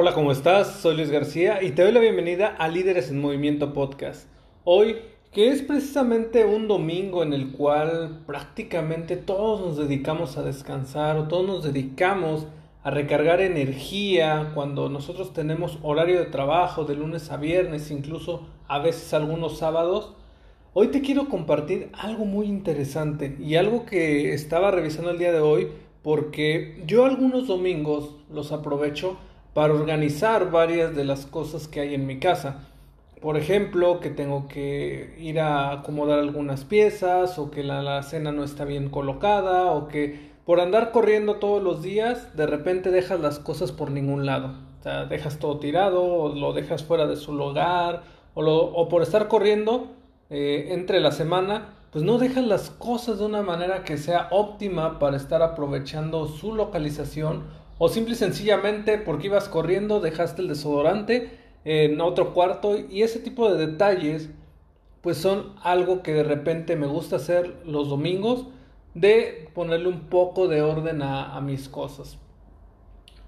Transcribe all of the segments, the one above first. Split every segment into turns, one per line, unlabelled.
Hola, ¿cómo estás? Soy Luis García y te doy la bienvenida a Líderes en Movimiento Podcast. Hoy, que es precisamente un domingo en el cual prácticamente todos nos dedicamos a descansar o todos nos dedicamos a recargar energía cuando nosotros tenemos horario de trabajo de lunes a viernes, incluso a veces algunos sábados. Hoy te quiero compartir algo muy interesante y algo que estaba revisando el día de hoy porque yo algunos domingos los aprovecho para organizar varias de las cosas que hay en mi casa. Por ejemplo, que tengo que ir a acomodar algunas piezas o que la, cena no está bien colocada o que por andar corriendo todos los días de repente dejas las cosas por ningún lado. O sea, dejas todo tirado o lo dejas fuera de su lugar o, o por estar corriendo eh, entre la semana pues no dejas las cosas de una manera que sea óptima para estar aprovechando su localización o simple y sencillamente porque ibas corriendo dejaste el desodorante en otro cuarto y ese tipo de detalles pues son algo que de repente me gusta hacer los domingos de ponerle un poco de orden a, a mis cosas.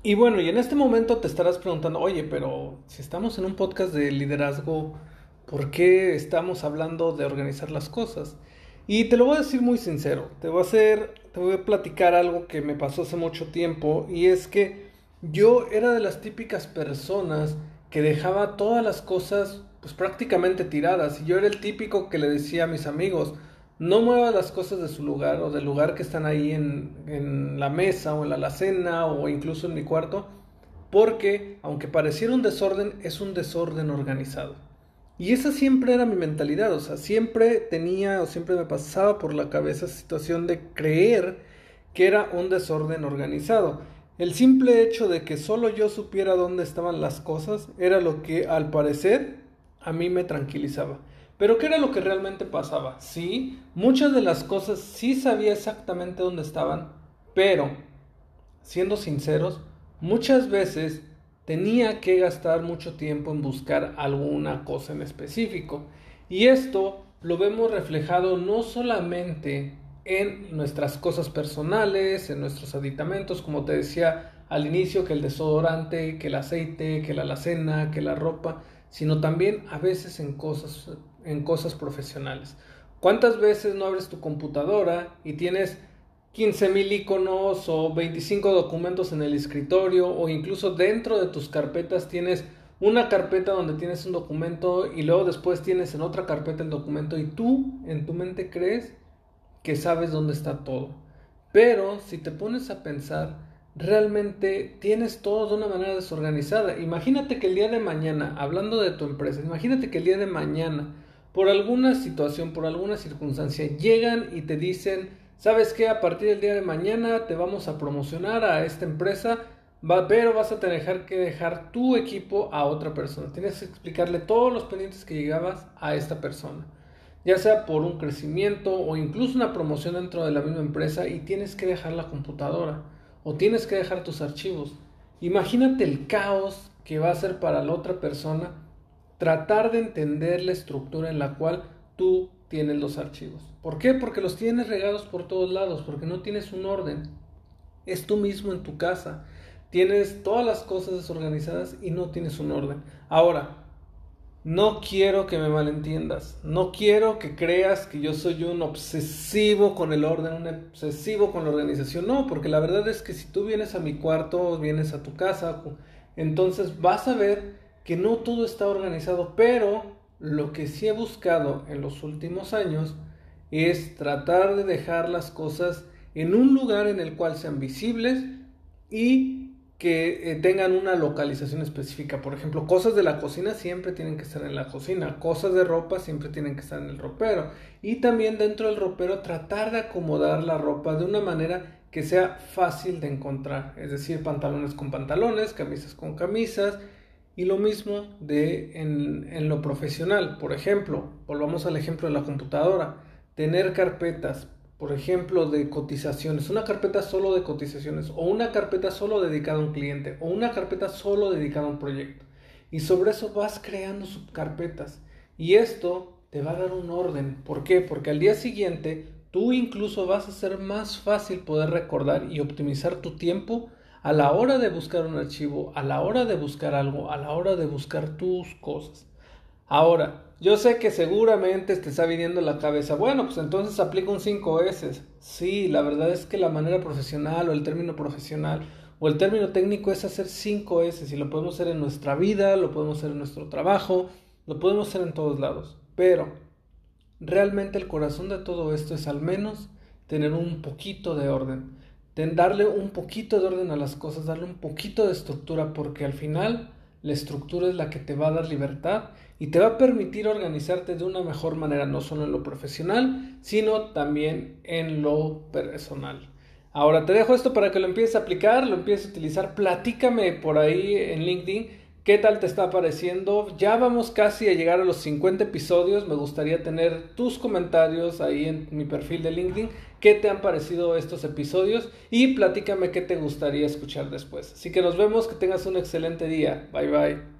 Y bueno, y en este momento te estarás preguntando, oye, pero si estamos en un podcast de liderazgo, ¿por qué estamos hablando de organizar las cosas? Y te lo voy a decir muy sincero, te voy a hacer, te voy a platicar algo que me pasó hace mucho tiempo y es que yo era de las típicas personas que dejaba todas las cosas pues prácticamente tiradas y yo era el típico que le decía a mis amigos, no muevas las cosas de su lugar o del lugar que están ahí en, en la mesa o en la alacena o incluso en mi cuarto, porque aunque pareciera un desorden, es un desorden organizado. Y esa siempre era mi mentalidad, o sea, siempre tenía o siempre me pasaba por la cabeza esa situación de creer que era un desorden organizado. El simple hecho de que solo yo supiera dónde estaban las cosas era lo que al parecer a mí me tranquilizaba. Pero ¿qué era lo que realmente pasaba? Sí, muchas de las cosas sí sabía exactamente dónde estaban, pero, siendo sinceros, muchas veces tenía que gastar mucho tiempo en buscar alguna cosa en específico. Y esto lo vemos reflejado no solamente en nuestras cosas personales, en nuestros aditamentos, como te decía al inicio, que el desodorante, que el aceite, que la alacena, que la ropa, sino también a veces en cosas, en cosas profesionales. ¿Cuántas veces no abres tu computadora y tienes 15.000 iconos o 25 documentos en el escritorio o incluso dentro de tus carpetas tienes una carpeta donde tienes un documento y luego después tienes en otra carpeta el documento y tú en tu mente crees que sabes dónde está todo. Pero si te pones a pensar, realmente tienes todo de una manera desorganizada. Imagínate que el día de mañana, hablando de tu empresa, imagínate que el día de mañana, por alguna situación, por alguna circunstancia, llegan y te dicen, ¿Sabes qué? A partir del día de mañana te vamos a promocionar a esta empresa, pero vas a tener que dejar tu equipo a otra persona. Tienes que explicarle todos los pendientes que llegabas a esta persona. Ya sea por un crecimiento o incluso una promoción dentro de la misma empresa y tienes que dejar la computadora o tienes que dejar tus archivos. Imagínate el caos que va a ser para la otra persona tratar de entender la estructura en la cual tú tienes los archivos. ¿Por qué? Porque los tienes regados por todos lados, porque no tienes un orden. Es tú mismo en tu casa. Tienes todas las cosas desorganizadas y no tienes un orden. Ahora, no quiero que me malentiendas. No quiero que creas que yo soy un obsesivo con el orden, un obsesivo con la organización. No, porque la verdad es que si tú vienes a mi cuarto, vienes a tu casa, entonces vas a ver que no todo está organizado, pero lo que sí he buscado en los últimos años es tratar de dejar las cosas en un lugar en el cual sean visibles y que eh, tengan una localización específica. Por ejemplo, cosas de la cocina siempre tienen que estar en la cocina, cosas de ropa siempre tienen que estar en el ropero. Y también dentro del ropero tratar de acomodar la ropa de una manera que sea fácil de encontrar. Es decir, pantalones con pantalones, camisas con camisas. Y lo mismo de en, en lo profesional. Por ejemplo, volvamos al ejemplo de la computadora. Tener carpetas por ejemplo, de cotizaciones, una carpeta solo de cotizaciones o una carpeta solo dedicada a un cliente o una carpeta solo dedicada a un proyecto. Y sobre eso vas creando subcarpetas. Y esto te va a dar un orden. ¿Por qué? Porque al día siguiente tú incluso vas a ser más fácil poder recordar y optimizar tu tiempo a la hora de buscar un archivo, a la hora de buscar algo, a la hora de buscar tus cosas. Ahora, yo sé que seguramente te está viniendo la cabeza, bueno, pues entonces aplica un 5S. Sí, la verdad es que la manera profesional o el término profesional o el término técnico es hacer 5S y lo podemos hacer en nuestra vida, lo podemos hacer en nuestro trabajo, lo podemos hacer en todos lados. Pero realmente el corazón de todo esto es al menos tener un poquito de orden, darle un poquito de orden a las cosas, darle un poquito de estructura, porque al final la estructura es la que te va a dar libertad y te va a permitir organizarte de una mejor manera, no solo en lo profesional, sino también en lo personal. Ahora te dejo esto para que lo empieces a aplicar, lo empieces a utilizar. Platícame por ahí en LinkedIn qué tal te está pareciendo. Ya vamos casi a llegar a los 50 episodios. Me gustaría tener tus comentarios ahí en mi perfil de LinkedIn. ¿Qué te han parecido estos episodios? Y platícame qué te gustaría escuchar después. Así que nos vemos, que tengas un excelente día. Bye bye.